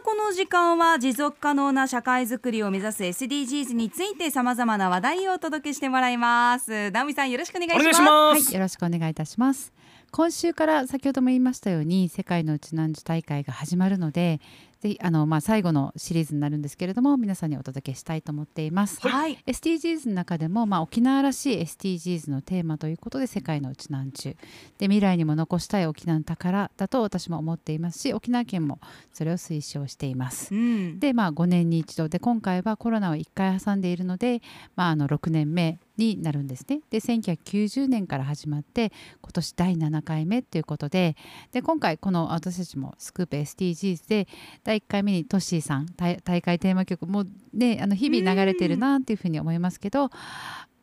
あこの時間は持続可能な社会づくりを目指す SDGs についてさまざまな話題をお届けしてもらいます。直美さんよろしくお願いします。はいよろしくお願いいたします。今週から先ほども言いましたように世界のうちなんじ大会が始まるのでぜひあの、まあ、最後のシリーズになるんですけれども皆さんにお届けしたいと思っています。はい、SDGs の中でも、まあ、沖縄らしい SDGs のテーマということで世界のうちなんちゅうで未来にも残したい沖縄の宝だと私も思っていますし沖縄県もそれを推奨しています。うん、で、まあ、5年に一度で今回はコロナを1回挟んでいるので、まあ、あの6年目になるんですね。で1990年から始まって今年第7回目ということでで今回この私たちもスクープ SDGs で第1回目にトッシーさん大会テーマ曲もねあの日々流れてるなっていうふうに思いますけど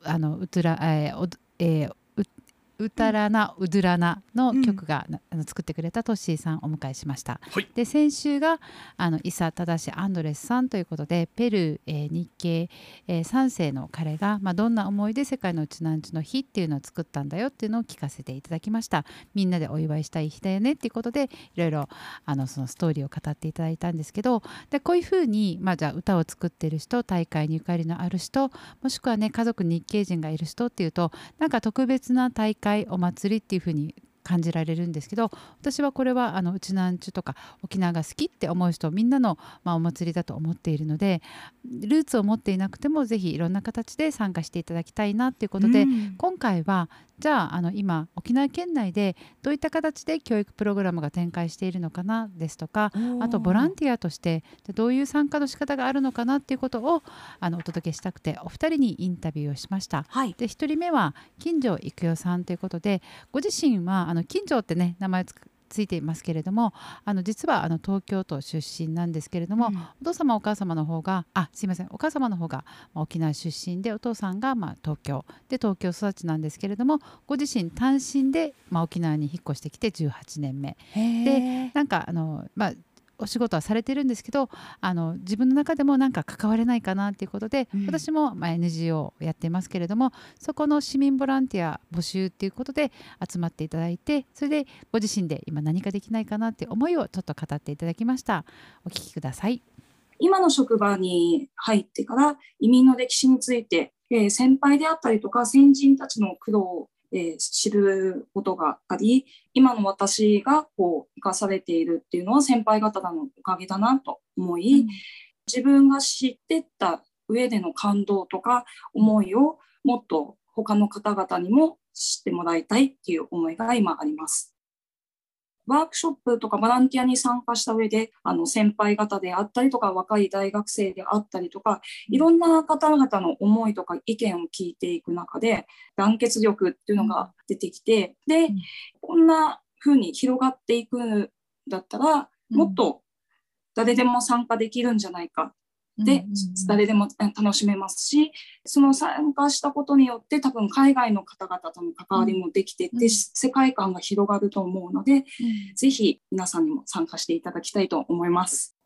あのうつら、えーえーうたらなうどらなの曲が、うん、あの作ってくれたトッシーさんをお迎えしました。はい、で先週があの伊佐忠アンドレスさんということでペルー、えー、日系、えー、3世の彼が、まあ、どんな思いで世界のうちなんちの日っていうのを作ったんだよっていうのを聞かせていただきました。みんなでお祝いしたい日だよねっていうことでいろいろあのそのストーリーを語っていただいたんですけどでこういうふうに、まあ、じゃあ歌を作ってる人大会にゆかりのある人もしくはね家族日系人がいる人っていうとなんか特別な大会お祭りっていうふうに感じられるんですけど私はこれはあのうちなんちゅとか沖縄が好きって思う人みんなの、まあ、お祭りだと思っているのでルーツを持っていなくてもぜひいろんな形で参加していただきたいなっていうことで、うん、今回はじゃああの今沖縄県内でどういった形で教育プログラムが展開しているのかなですとかあとボランティアとしてどういう参加の仕方があるのかなっていうことをあのお届けしたくてお二人にインタビューをしました。はい、で1人目は金城育代さんということでご自身はあの金城ってね名前つついていますけれどもあの実はあの東京都出身なんですけれども、うん、お父様お母様の方があすいませんお母様の方が沖縄出身でお父さんがまあ東京。で東京育ちなんですけれどもご自身単身でまあ沖縄に引っ越してきて18年目。でなんかあの、まあ、お仕事はされてるんですけどあの自分の中でもなんか関われないかなっていうことで、うん、私もまあ NGO をやってますけれどもそこの市民ボランティア募集っていうことで集まっていただいてそれでご自身で今何かできないかなって思いをちょっと語っていただきました。お聞きください。今の職場に入ってから移民の歴史について、えー、先輩であったりとか先人たちの苦労えー、知ることがあり今の私がこう生かされているっていうのは先輩方のおかげだなと思い、うん、自分が知ってった上での感動とか思いをもっと他の方々にも知ってもらいたいっていう思いが今あります。ワークショップとかボランティアに参加した上で、あの先輩方であったりとか、若い大学生であったりとか、いろんな方々の思いとか意見を聞いていく中で、団結力っていうのが出てきて、で、こん。な風に広がっていくんだったら、もっと誰でも参加できるんじゃないかで、誰でも楽しめますしその参加したことによって多分海外の方々との関わりもできてって、うん、世界観が広がると思うので、うん、ぜひ皆さんにも参加していただきたいと思います。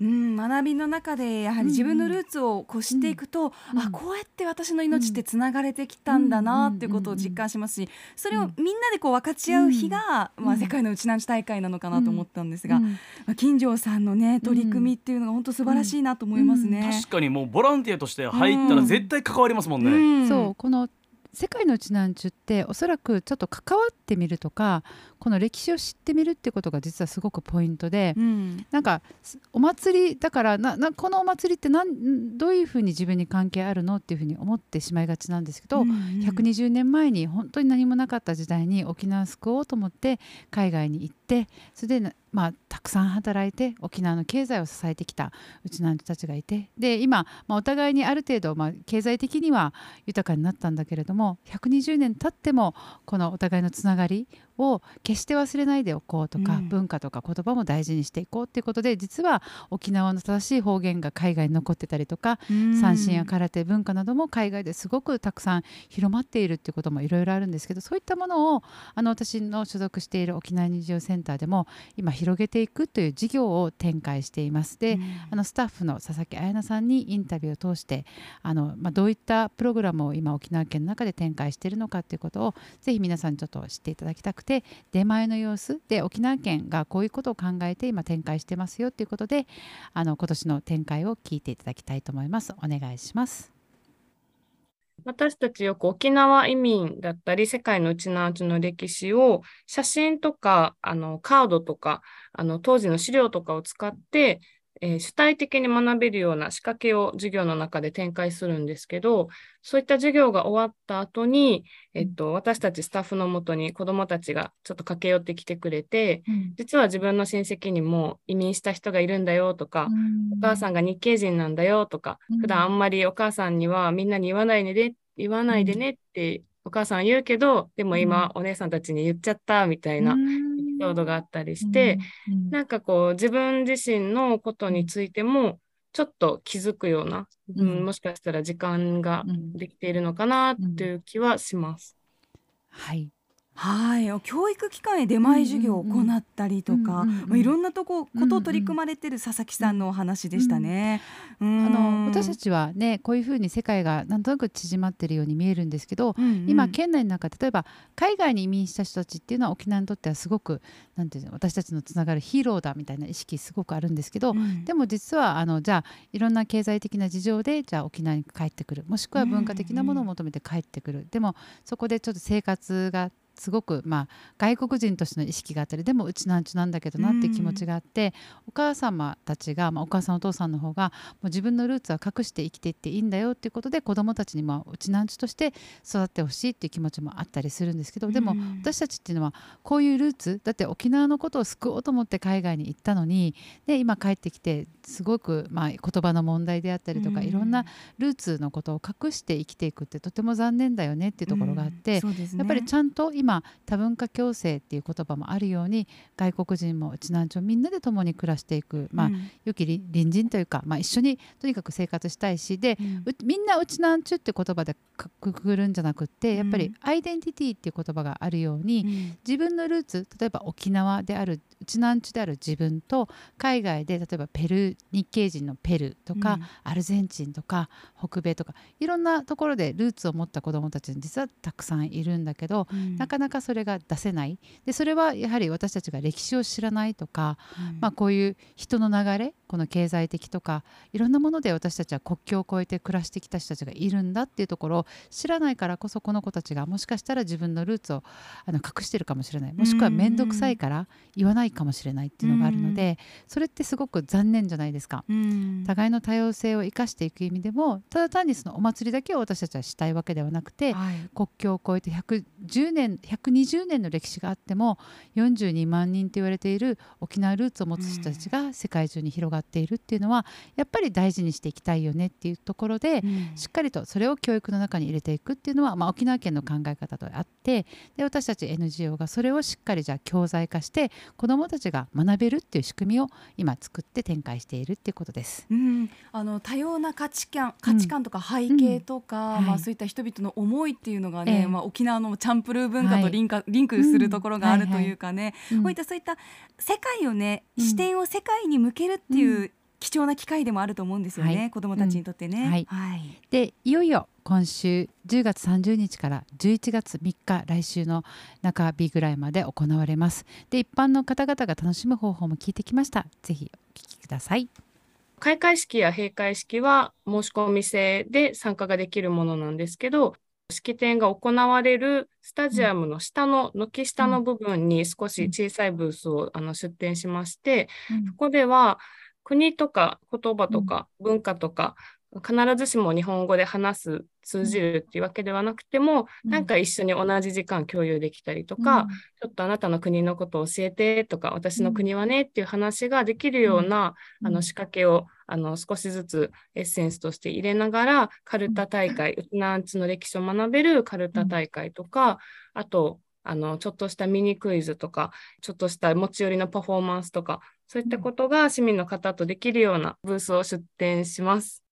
うん、学びの中でやはり自分のルーツをこう知っていくと、うん、あこうやって私の命ってつながれてきたんだなっていうことを実感しますしそれをみんなでこう分かち合う日が、まあ、世界のうちなんち大会なのかなと思ったんですが、まあ、金城さんのね取り組みっていうのが本当素晴らしいなと思いますね、確かにもうボランティアとして入ったら絶対関わりますもんね。そうこの世界のうちなんちゅっておそらくちょっと関わってみるとかこの歴史を知ってみるってことが実はすごくポイントで、うん、なんかお祭りだからななこのお祭りってなんどういうふうに自分に関係あるのっていうふうに思ってしまいがちなんですけど、うんうん、120年前に本当に何もなかった時代に沖縄を救おうと思って海外に行ってそれでまあ、たくさん働いて沖縄の経済を支えてきたうちなんたちがいてで今、まあ、お互いにある程度、まあ、経済的には豊かになったんだけれども120年経ってもこのお互いのつながりを決して忘れないでおこうとか、うん、文化とか言葉も大事にしていこうっていうことで実は沖縄の正しい方言が海外に残ってたりとか、うん、三振や空手文化なども海外ですごくたくさん広まっているっていうこともいろいろあるんですけどそういったものをあの私の所属している沖縄日常センターでも今広げていくという事業を展開しています。で、うん、あのスタッフの佐々木彩奈さんにインタビューを通してあの、まあ、どういったプログラムを今沖縄県の中で展開しているのかということをぜひ皆さんにちょっと知っていただきたくて出前の様子で沖縄県がこういうことを考えて今展開してますよということであの今年の展開を聞いていただきたいと思います。お願いします。私たちよく沖縄移民だったり世界のうちなうちの歴史を写真とかあのカードとかあの当時の資料とかを使ってえー、主体的に学べるような仕掛けを授業の中で展開するんですけど、そういった授業が終わった後に、えっと、私たちスタッフのもとに子どもたちがちょっと駆け寄ってきてくれて、うん、実は自分の親戚にも移民した人がいるんだよとか、うん、お母さんが日系人なんだよとか、うん、普段あんまりお母さんにはみんなに言わないで言わないでねってお母さん言うけど、でも今お姉さんたちに言っちゃったみたいなピソードがあったりして、うんうん、なんかこう自分自身のことについてもちょっと気づくような、うん、もしかしたら時間ができているのかなっていう気はします。はいはい、教育機関へ出前授業を行ったりとか、いろんなとこことを取り組まれてる佐々木さんのお話でしたね。あの私たちはねこういうふうに世界がなんとなく縮まってるように見えるんですけど、うんうん、今県内の中例えば海外に移民した人たちっていうのは沖縄にとってはすごくなんていうの私たちのつながるヒーローだみたいな意識すごくあるんですけど、うん、でも実はあのじゃあいろんな経済的な事情でじゃあ沖縄に帰ってくるもしくは文化的なものを求めて帰ってくる、うんうん、でもそこでちょっと生活がすごく、まあ、外国人としての意識があったりでもうちなんちゅなんだけどなって気持ちがあって、お母様たちが、まあ、お母さんお父さんの方がもう自分のルーツは隠して生きていっていいんだよっていうことで子どもたちにもうちなんちゅとして育ってほしいっていう気持ちもあったりするんですけどでも私たちっていうのはこういうルーツだって沖縄のことを救おうと思って海外に行ったのにで今帰ってきてすごく、まあ、言葉の問題であったりとかいろんなルーツのことを隠して生きていくってとても残念だよねっていうところがあって、ね、やっぱりちゃんと今多文化共生っていう言葉もあるように外国人もうちなんちょみんなで共に暮らしていく、まあ、良き隣人というか、まあ、一緒にとにかく生活したいしで、うん、みんなうちなんちゅって言葉でくくるんじゃなくってやっぱりアイデンティティっていう言葉があるように、うん、自分のルーツ例えば沖縄であるうちなんちゅである自分と海外で例えばペルー日系人のペルーとか、うん、アルゼンチンとか北米とかいろんなところでルーツを持った子どもたちに実はたくさんいるんだけど、なかなかそれが出せない。でそれはやはり私たちが歴史を知らないとか、まあ、こういう人の流れこの経済的とかいろんなもので私たちは国境を越えて暮らしてきた人たちがいるんだっていうところを知らないからこそこの子たちがもしかしたら自分のルーツをあの隠してるかもしれない。もしくは面倒くさいから言わないかもしれないっていうのがあるのでそれってすごく残念じゃないですか。互いの多様性を生かしていく意味でもただ単にそのお祭りだけを私たちはしたいわけではなくて、はい、国境を越えて110年120年の歴史があっても42万人と言われている沖縄ルーツを持つ人たちが世界中に広がっているっていうのはやっぱり大事にしていきたいよねっていうところで、うん、しっかりとそれを教育の中に入れていくっていうのは、まあ、沖縄県の考え方とあってで私たち NGO がそれをしっかりじゃあ教材化して子どもたちが学べるっていう仕組みを今作って展開しているっていうことです。うん、あの多様な価値観価値観とか背景とか、うん、まあ、そういった人々の思いっていうのがね、えー、まあ、沖縄のチャンプルー文化とリンカ、はい、リンクするところがあるというかね、こういったそういった世界をね、視点を世界に向けるっていう貴重な機会でもあると思うんですよね、はい、子どもたちにとってね。はい、はい、でいよいよ今週10月30日から11月3日来週の中日ぐらいまで行われます。で一般の方々が楽しむ方法も聞いてきました。ぜひお聞きください。開会式や閉会式は申し込み制で参加ができるものなんですけど、式典が行われるスタジアムの下の軒下の部分に少し小さいブースをあの出展しまして、そこでは国とか言葉とか文化とか、必ずしも日本語で話す通じるっていうわけではなくても、うん、なんか一緒に同じ時間共有できたりとか、うん、ちょっとあなたの国のことを教えてとか私の国はねっていう話ができるような、うん、あの仕掛けをあの少しずつエッセンスとして入れながらカルタ大会、うちなんちの歴史を学べるカルタ大会とか、あとあのちょっとしたミニクイズとかちょっとした持ち寄りのパフォーマンスとかそういったことが市民の方とできるようなブースを出展します。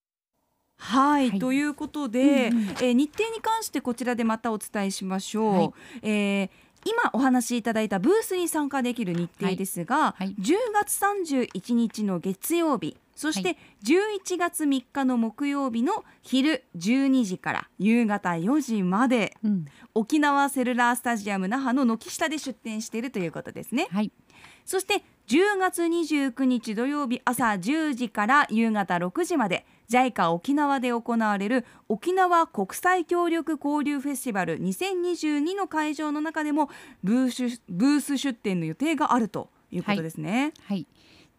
はい、はい、ということで、うんうん、えー、日程に関してこちらでまたお伝えしましょう。はい、えー今お話しいただいたブースに参加できる日程ですが、はい。はい、10月31日の月曜日そして11月3日の木曜日の昼12時から夕方4時までうん。沖縄セルラースタジアム那覇の軒下で出店しているということですね。はい。そして10月29日土曜日朝10時から夕方6時まで JICA 沖縄で行われる沖縄国際協力交流フェスティバル2022の会場の中でもブースブース出展の予定があるということですね。はい。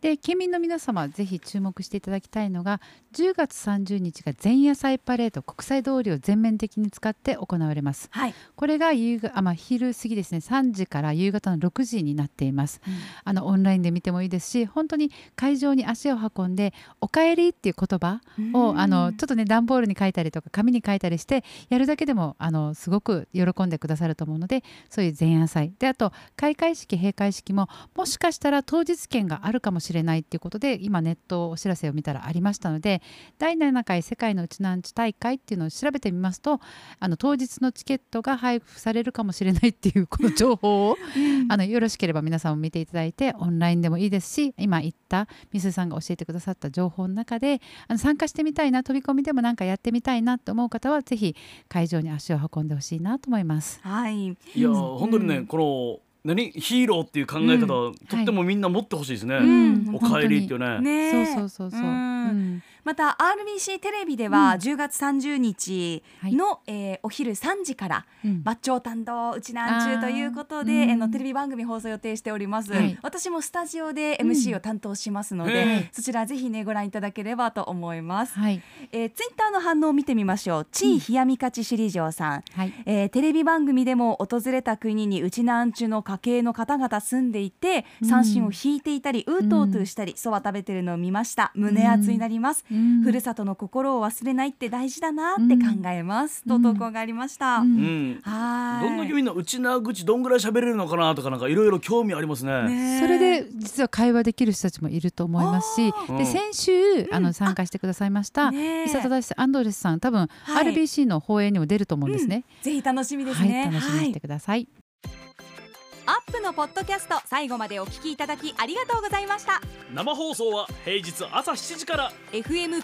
で県民の皆様ぜひ注目していただきたいのが10月30日が前夜祭パレード国際通りを全面的に使って行われます。はい、これが夕があ、まあ、昼過ぎですね。3時から夕方の6時になっています。あのオンラインで見てもいいですし本当に会場に足を運んで「おかえり」っていう言葉をうん。あのちょっとね段ボールに書いたりとか紙に書いたりしてやるだけでもあのすごく喜んでくださると思うのでそういう前夜祭。であと開会式閉会式ももしかしたら当日券があるかもしれないっていうことで今ネットお知らせを見たらありましたので第7回世界のうちなんち大会っていうのを調べてみますとあの当日のチケットが配布されるかもしれないっていうこの情報をあのよろしければ皆さんも見ていただいてオンラインでもいいですし今言ったみすさんが教えてくださった情報の中であの参加してみたいな飛び込みでもなんかやってみたいなと思う方はぜひ会場に足を運んでほしいなと思います。はい、いやー本当にね、うん。この何？ヒーローっていう考え方、うとってもみんな持ってほしいですね、うん。おかえりっていうねね。そうそうそうそう。うん。うんまた RBC テレビではうん。10月30日の、えーお昼3時からうん。抜鳥担当うちなんちゅうということで、あのテレビ番組放送予定しております、はい。私もスタジオで MC を担当しますので、うん。はいそちらぜひねご覧いただければと思います、はい。えー、ツイッターの反応を見てみましょう。地位冷やみかち首里城さん、はい。えーテレビ番組でも訪れた国にうちなんちゅの家系の方々住んでいてうん。三振を引いていたり、うーとうとうしたりそば食べてるのを見ました。胸熱になります、うん。ふるさとの心を忘れないって大事だなって考えます、うん。と投稿がありました、うん。うん。はーい。どんだけみんなうちな口どんぐらい喋れるのかなとかなんかいろいろ興味ありますね。それで実は会話できる人たちもいると思いますしうんで先週あの参加してくださいました伊佐忠アンドレスさん多分はい。RBC の放映にも出ると思うんですね。ぜひ楽しみですはいね、楽しみにしてください。アップのポッドキャスト最後までお聞きいただきありがとうございました。生放送は平日朝7時から。FM921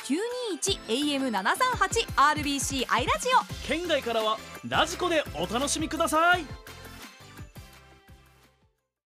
AM738 RBC アイラジオ。県外からはラジコでお楽しみください